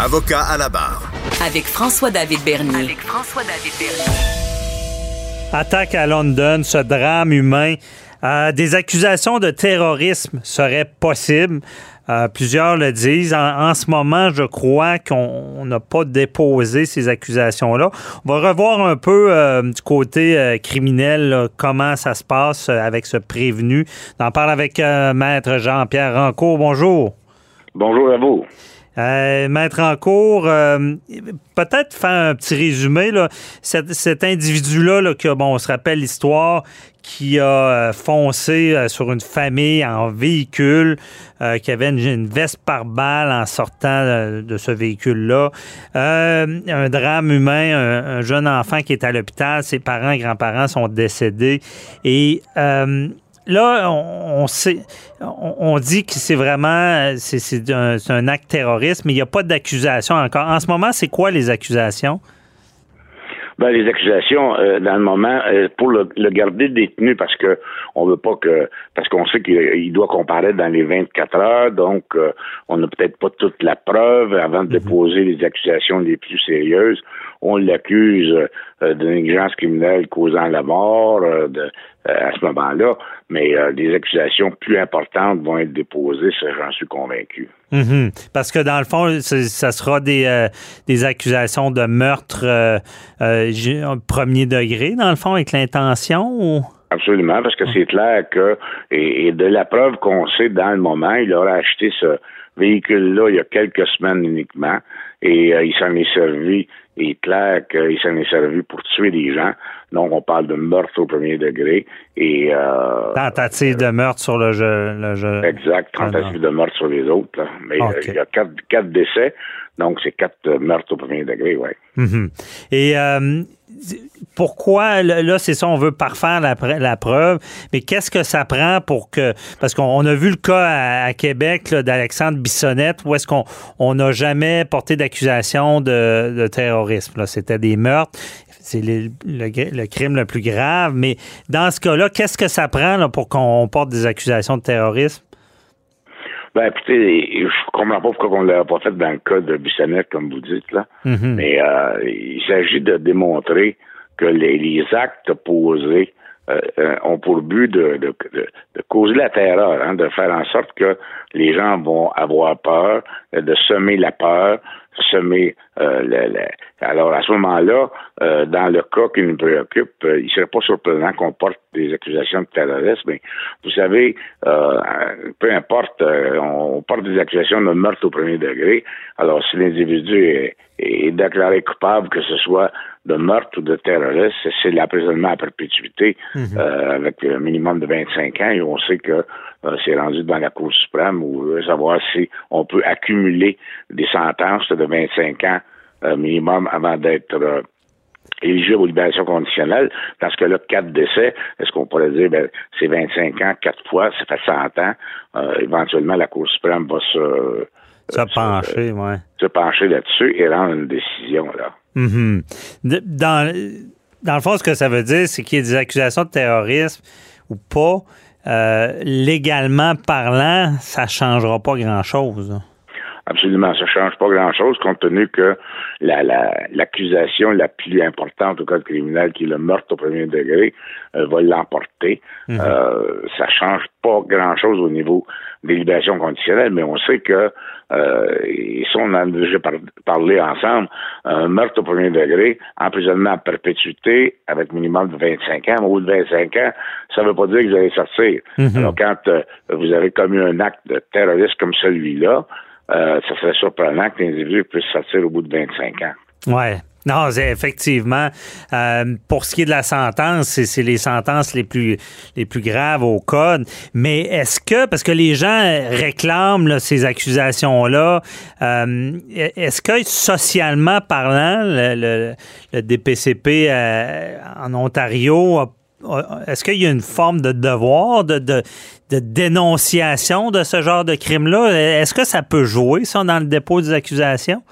Avocat à la barre. Avec François-David Bernier. Avec François-David Bernier. Attaque à London, ce drame humain. Euh, des accusations de terrorisme seraient possibles. Euh, plusieurs le disent. En, ce moment, je crois qu'on n'a pas déposé ces accusations-là. On va revoir un peu euh, du côté criminel comment ça se passe avec ce prévenu. On en parle avec Maître Jean-Pierre Rancourt. Bonjour. Bonjour à vous. Euh, Maître en cours, euh, peut-être faire un petit résumé. Là. Cet, individu-là, que, bon, on se rappelle l'histoire, qui a euh, foncé sur une famille en véhicule, qui avait une, veste par balle en sortant de ce véhicule-là. un drame humain, un, jeune enfant qui est à l'hôpital, ses parents, grands-parents sont décédés. Et là, on, sait, on, dit que c'est vraiment c'est un, acte terroriste, mais il n'y a pas d'accusation encore. En ce moment, c'est quoi les accusations? Ben, les accusations, euh, dans le moment, euh, pour le, garder détenu, parce que on veut pas que, parce qu'on sait qu'il doit comparaître dans les 24 heures, donc euh, on n'a peut-être pas toute la preuve avant de mhm. déposer les accusations les plus sérieuses. On l'accuse de négligence criminelle causant la mort de, à ce moment-là, mais des accusations plus importantes vont être déposées, ça j'en suis convaincu. Mhm. Parce que dans le fond, ça sera des, euh, des accusations de meurtre euh, euh, premier degré, dans le fond, avec l'intention ou? Absolument, parce que c'est clair que, et, de la preuve qu'on sait dans le moment, il aura acheté ce véhicule-là il y a quelques semaines uniquement, et il s'en est servi il est clair qu'il s'en est servi pour tuer des gens. Donc, on parle de meurtre au premier degré et... Euh, tentative de meurtre sur le jeu. Exact, tentative de meurtre sur les autres. Mais euh, il y a quatre, quatre décès, donc c'est quatre meurtres au premier degré, oui. Mhm. Et euh, pourquoi, là, c'est ça, on veut parfaire la, la preuve, mais qu'est-ce que ça prend pour que. Parce qu'on a vu le cas à, Québec d'Alexandre Bissonnette, où est-ce qu'on n'a jamais porté d'accusation de, terrorisme. C'était des meurtres. C'est le, crime le plus grave. Mais dans ce cas-là, qu'est-ce que ça prend pour qu'on porte des accusations de terrorisme? Ben, écoutez, je comprends pas pourquoi on ne l'a pas fait dans le cas de Bissonnette, comme vous dites, là. Mm-hmm. Mais euh, il s'agit de démontrer que les, actes posés euh, euh, ont pour but de, de, de, causer la terreur, hein, de faire en sorte que les gens vont avoir peur, de semer la peur, semer euh, le, alors à ce moment-là, euh, dans le cas qui nous préoccupe, euh, il ne serait pas surprenant qu'on porte des accusations de terrorisme. Mais vous savez, peu importe, on porte des accusations de meurtre au premier degré. Alors si l'individu est, déclaré coupable, que ce soit de meurtre ou de terrorisme, c'est l'emprisonnement à perpétuité mhm. avec un minimum de 25 ans et on sait que c'est rendu devant la Cour suprême où veut savoir si on peut accumuler des sentences de 25 ans euh, minimum avant d'être euh, éligible aux libérations conditionnelles. Dans ce cas-là, quatre décès, est-ce qu'on pourrait dire, ben, c'est 25 ans, quatre fois, ça fait 100 ans. Euh, éventuellement, la Cour suprême va se... Se pencher, ouais. Se pencher là-dessus et rendre une décision, là. Mm-hmm. dans, dans le fond, ce que ça veut dire, c'est qu'il y ait des accusations de terrorisme ou pas. Légalement parlant, ça changera pas grand-chose. Absolument, ça change pas grand-chose compte tenu que l'accusation la, plus importante au code criminel, qui est le meurtre au premier degré, euh, va l'emporter. Mhm. euh, ça change pas grand-chose au niveau des libérations conditionnelles, mais on sait que, euh, et ça on en a déjà parlé ensemble, un meurtre au premier degré, emprisonnement à perpétuité avec minimum de 25 ans, au bout de 25 ans, ça ne veut pas dire que vous allez sortir. Mhm. Alors quand euh, vous avez commis un acte de terroriste comme celui-là, euh, ça serait surprenant que l'individu puisse sortir au bout de 25 ans. Oui. Non, effectivement. Euh, pour ce qui est de la sentence, c'est les sentences les plus les plus graves au code. Mais est-ce que, parce que les gens réclament ces accusations-là, euh, est-ce que socialement parlant, le, DPCP en Ontario a est-ce qu'il y a une forme de devoir de, de, dénonciation de ce genre de crime-là? Est-ce que ça peut jouer, ça, dans le dépôt des accusations?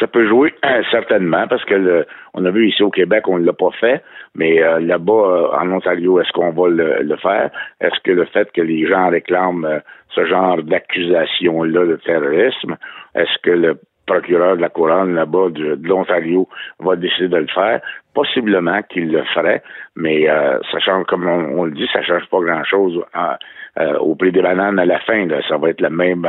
ça peut jouer euh, certainement, parce que le, on a vu ici au Québec, on ne l'a pas fait, mais euh, là-bas, euh, en Ontario, est-ce qu'on va le, faire? Est-ce que le fait que les gens réclament ce genre d'accusation-là de terrorisme, est-ce que le procureur de la couronne là-bas de, l'Ontario va décider de le faire. Possiblement qu'il le ferait, mais euh, ça change, comme on, le dit, ça change pas grand-chose euh, au prix des bananes à la fin. ça va être la même,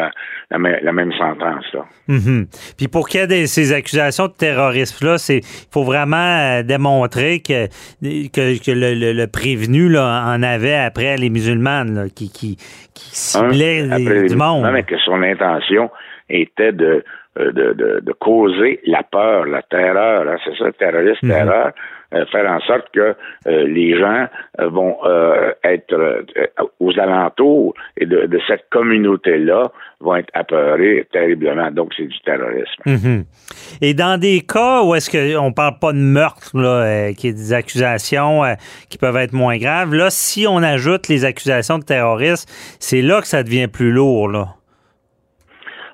la même, sentence. Là. Mm-hmm. Puis pour qu'il y ait ces accusations de terrorisme-là, il faut vraiment démontrer que, que, le, prévenu là, en avait après les musulmanes qui, qui, qui ciblaient du monde. Non, mais que son intention était de euh, de, de, de, causer la peur, la terreur, hein, c'est ça, terroriste, mhm. terreur, euh, faire en sorte que euh, les gens vont être aux alentours et de, de cette communauté-là vont être apeurés terriblement. Donc, c'est du terrorisme. Mhm. Et dans des cas où est-ce qu'on parle pas de meurtre, là, qui est des accusations qui peuvent être moins graves, là, si on ajoute les accusations de terrorisme, c'est là que ça devient plus lourd, là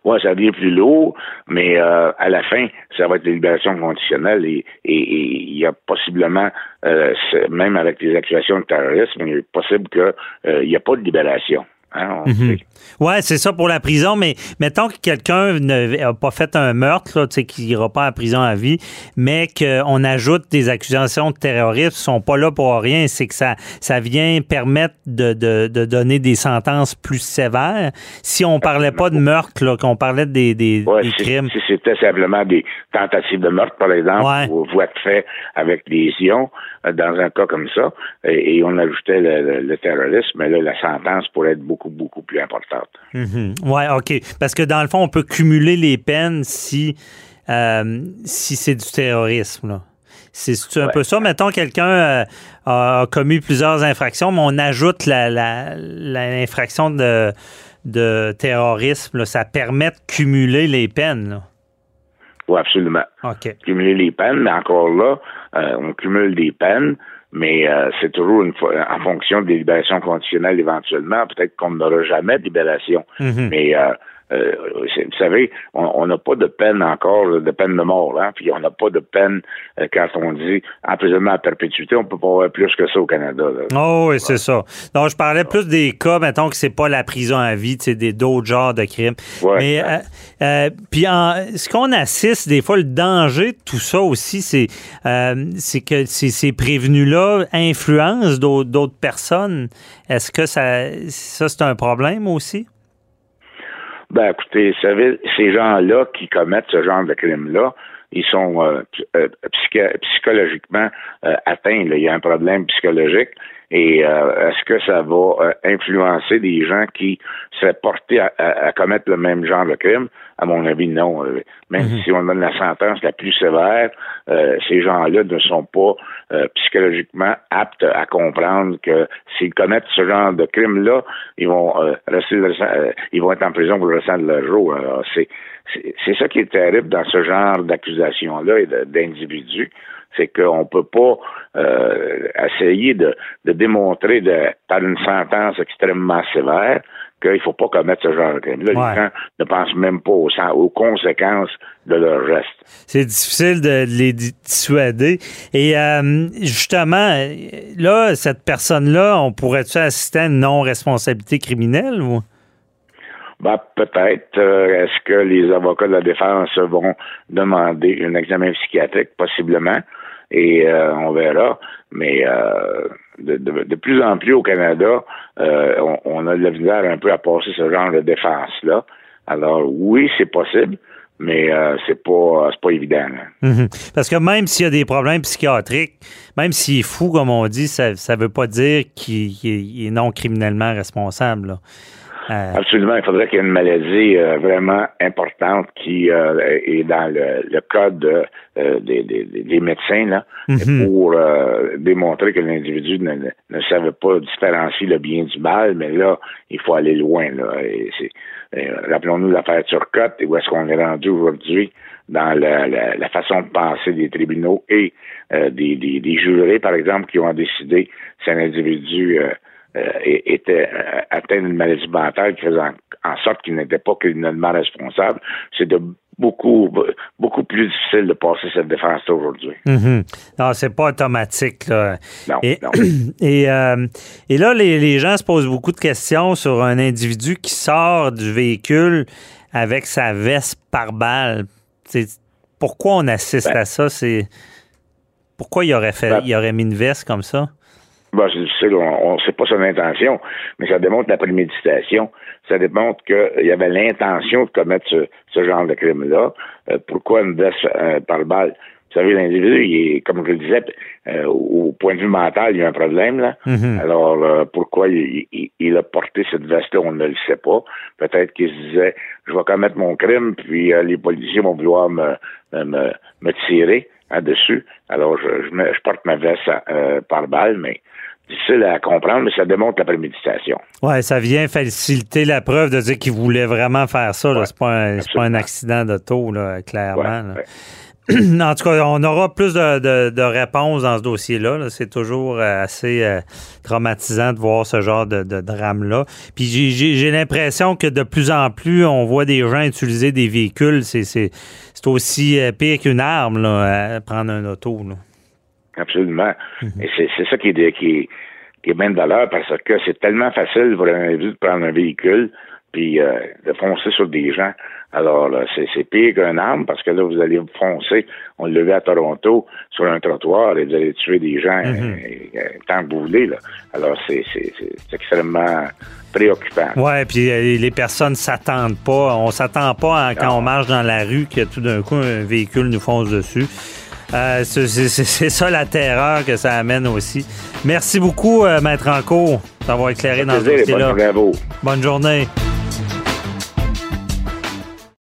ouais, ça devient plus lourd, mais euh, à la fin, ça va être des libérations conditionnelles et il y a possiblement, euh, même avec les accusations de terrorisme, il est possible qu'il euh, n'y a pas de libération. Hein, mhm. Ouais, c'est ça pour la prison, mais mettons que quelqu'un n'a pas fait un meurtre, qu'il n'ira pas en prison à vie, mais qu'on ajoute des accusations de terrorisme, ne sont pas là pour rien, c'est que ça, ça vient permettre de, de, donner des sentences plus sévères. Si on parlait pas de meurtre, qu'on parlait des, des, crimes. Si c'était simplement des tentatives de meurtre, par exemple, ou voies de fait avec lésions, euh, dans un cas comme ça, et, on ajoutait le, le terrorisme, mais là, la sentence pourrait être beaucoup beaucoup, plus importante. Mhm. Oui, OK. Parce que dans le fond, on peut cumuler les peines si, euh, si c'est du terrorisme. C'est un peu ça. Mettons, quelqu'un euh, a commis plusieurs infractions, mais on ajoute l'infraction de, de terrorisme. Ça permet de cumuler les peines. Oui, absolument. OK. Cumuler les peines, mais encore là, euh, on cumule des peines mais euh, c'est toujours une en fonction des libérations conditionnelles éventuellement. Peut-être qu'on n'aura jamais de libération, mhm. mais euh, euh, vous savez, on n'a pas de peine encore, de peine de mort, hein, puis on n'a pas de peine euh, quand on dit emprisonnement à perpétuité, on peut pas avoir plus que ça au Canada. Oh oui, c'est ça. Donc, je parlais plus des cas, mettons que c'est pas la prison à vie, c'est des d'autres genres de crimes. Mais euh, puis ce qu'on assiste des fois, le danger de tout ça aussi, c'est c'est que ces, prévenus-là influencent d'autres personnes. Est-ce que ça, ça c'est un problème aussi? Ben, écoutez, ces gens-là qui commettent ce genre de crime-là, ils sont euh, euh, psychologiquement euh, atteints. Il y a un problème psychologique. Et est-ce que ça va influencer des gens qui seraient portés à, commettre le même genre de crime? À mon avis, non. Même mhm. si on donne la sentence la plus sévère, ces gens-là ne sont pas psychologiquement aptes à comprendre que s'ils commettent ce genre de crime-là, ils vont rester, ils vont être en prison pour le restant de leur jour. c'est c'est ça qui est terrible dans ce genre d'accusation-là et d'individus, c'est qu'on ne peut pas euh, essayer de, démontrer de, par une sentence extrêmement sévère qu'il ne faut pas commettre ce genre de crime. Là, les gens ne pensent même pas aux, conséquences de leur geste. C'est difficile de les dissuader. Et euh, justement, là, cette personne-là, on pourrait-tu assister à une non-responsabilité criminelle ou? Ben, peut-être. Euh, est-ce que les avocats de la défense vont demander un examen psychiatrique? Possiblement. Et euh, on verra. Mais euh, de, plus en plus au Canada, on, a de la misère un peu à passer ce genre de défense-là. Alors oui, c'est possible. Mais c'est pas pas évident. Mm-hmm. Parce que même s'il y a des problèmes psychiatriques, même s'il est fou, comme on dit, ça veut pas dire qu'il est non criminellement responsable. Euh, Absolument. Il faudrait qu'il y ait une maladie euh, vraiment importante qui euh, est dans le, code des, médecins là, mhm. pour démontrer que l'individu ne, savait pas différencier le bien du mal, mais là, il faut aller loin. Là. rappelons-nous l'affaire Turcotte et où est-ce qu'on est rendu aujourd'hui dans la, façon de penser des tribunaux et des, des, jurés, par exemple, qui ont décidé si un individu euh, était euh, atteint d'une maladie mentale qui faisait en, sorte qu'il n'était pas criminellement responsable. C'est de beaucoup beaucoup plus difficile de passer cette défense aujourd'hui. Mm-hmm. Non, c'est pas automatique. Là. Non, et, non. Et, euh, et, là, les, les, gens se posent beaucoup de questions sur un individu qui sort du véhicule avec sa veste par balle. pourquoi on assiste ben. à ça? C'est Pourquoi il aurait, fait, ben. il aurait mis une veste comme ça? Ben, on ne sait pas son intention, mais ça démontre la préméditation. Ça démontre qu'il y avait l'intention de commettre ce, genre de crime-là. Euh, pourquoi une veste euh, par balle? Vous savez, l'individu, il est, comme je le disais, euh, au point de vue mental, il y a un problème là. Mm-hmm. Alors, pourquoi il, a porté cette veste-là, on ne le sait pas. Peut-être qu'il se disait, je vais commettre mon crime, puis les policiers vont vouloir me, me, me tirer dessus. Alors, je, je, porte ma veste par balle, mais difficile à comprendre, mais ça démontre la préméditation. Oui, ça vient faciliter la preuve de dire qu'il voulait vraiment faire ça. Ce c'est pas, un, pas un accident d'auto, clairement. en tout cas, on aura plus de, réponses dans ce dossier-là. c'est toujours euh, assez euh, traumatisant de voir ce genre de, drame-là. Puis j'ai l'impression que de plus en plus, on voit des gens utiliser des véhicules. C'est aussi euh, pire qu'une arme, là, prendre un auto. Absolument. Mhm. Et c'est ça qui est, qui, qui est bien de valeur parce que c'est tellement facile pour un individu de prendre un véhicule puis euh, de foncer sur des gens. Alors, c'est pire qu'un arme parce que là, vous allez foncer, on le vu à Toronto, sur un trottoir et vous allez tuer des gens mhm. euh, euh, tant que vous voulez. Là. Alors, c'est extrêmement préoccupant. Oui, puis les personnes s'attendent pas. On s'attend pas quand on marche dans la rue que tout d'un coup, un véhicule nous fonce dessus. Euh, c'est ça la terreur que ça amène aussi. Merci beaucoup, euh, Maître Anco, d'avoir éclairé dans ce dossier-là. Bonne journée.